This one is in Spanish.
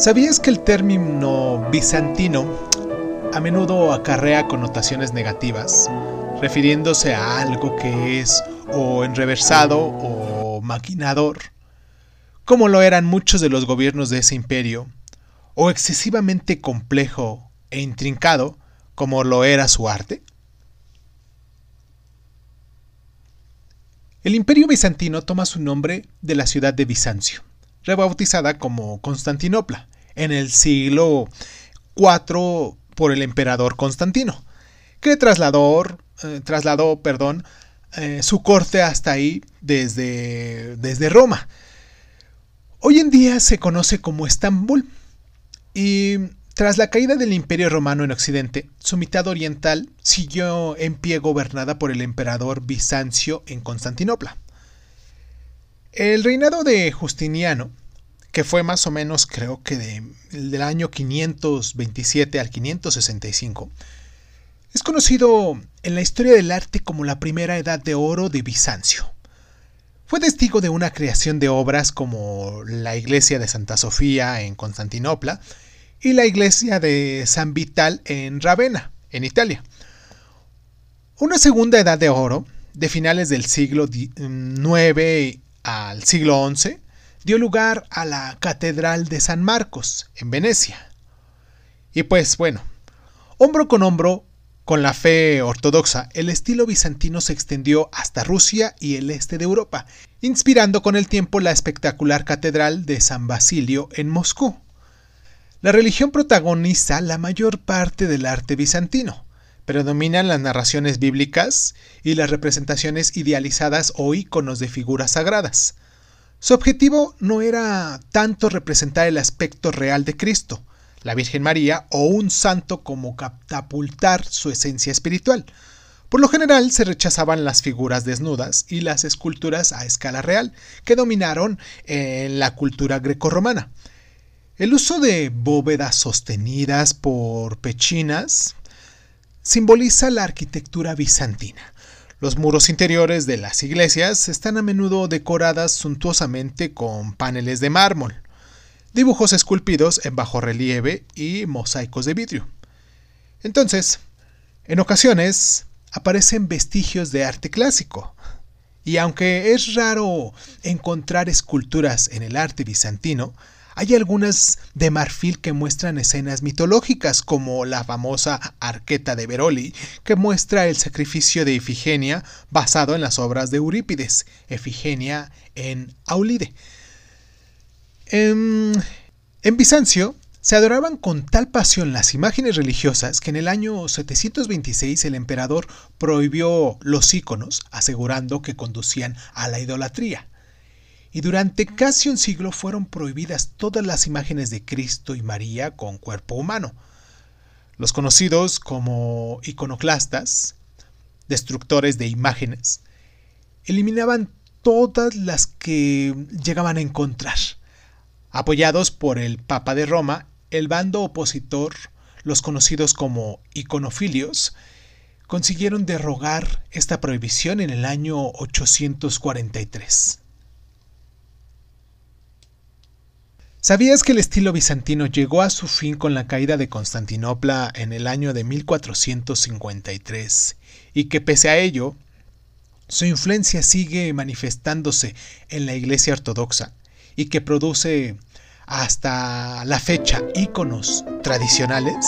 ¿Sabías que el término bizantino a menudo acarrea connotaciones negativas, refiriéndose a algo que es o enreversado o maquinador, como lo eran muchos de los gobiernos de ese imperio, o excesivamente complejo e intrincado, como lo era su arte? El imperio bizantino toma su nombre de la ciudad de Bizancio, rebautizada como Constantinopla, en el siglo IV por el emperador Constantino, que trasladó, eh, trasladó perdón, eh, su corte hasta ahí desde, desde Roma. Hoy en día se conoce como Estambul y tras la caída del Imperio Romano en Occidente, su mitad oriental siguió en pie gobernada por el emperador Bizancio en Constantinopla. El reinado de Justiniano que fue más o menos creo que de, del año 527 al 565, es conocido en la historia del arte como la primera edad de oro de Bizancio. Fue testigo de una creación de obras como la iglesia de Santa Sofía en Constantinopla y la iglesia de San Vital en Ravenna, en Italia. Una segunda edad de oro, de finales del siglo IX al siglo XI, dio lugar a la Catedral de San Marcos, en Venecia. Y pues bueno, hombro con hombro con la fe ortodoxa, el estilo bizantino se extendió hasta Rusia y el este de Europa, inspirando con el tiempo la espectacular Catedral de San Basilio en Moscú. La religión protagoniza la mayor parte del arte bizantino. Predominan las narraciones bíblicas y las representaciones idealizadas o íconos de figuras sagradas. Su objetivo no era tanto representar el aspecto real de Cristo, la Virgen María o un santo como catapultar su esencia espiritual. Por lo general se rechazaban las figuras desnudas y las esculturas a escala real, que dominaron en la cultura grecorromana. El uso de bóvedas sostenidas por pechinas simboliza la arquitectura bizantina. Los muros interiores de las iglesias están a menudo decoradas suntuosamente con paneles de mármol, dibujos esculpidos en bajo relieve y mosaicos de vidrio. Entonces, en ocasiones aparecen vestigios de arte clásico, y aunque es raro encontrar esculturas en el arte bizantino, hay algunas de marfil que muestran escenas mitológicas, como la famosa Arqueta de Veroli, que muestra el sacrificio de Ifigenia basado en las obras de Eurípides, Efigenia en Aulide. En, en Bizancio se adoraban con tal pasión las imágenes religiosas que en el año 726 el emperador prohibió los íconos, asegurando que conducían a la idolatría y durante casi un siglo fueron prohibidas todas las imágenes de Cristo y María con cuerpo humano. Los conocidos como iconoclastas, destructores de imágenes, eliminaban todas las que llegaban a encontrar. Apoyados por el Papa de Roma, el bando opositor, los conocidos como iconofilios, consiguieron derrogar esta prohibición en el año 843. ¿Sabías que el estilo bizantino llegó a su fin con la caída de Constantinopla en el año de 1453 y que pese a ello, su influencia sigue manifestándose en la Iglesia Ortodoxa y que produce hasta la fecha íconos tradicionales?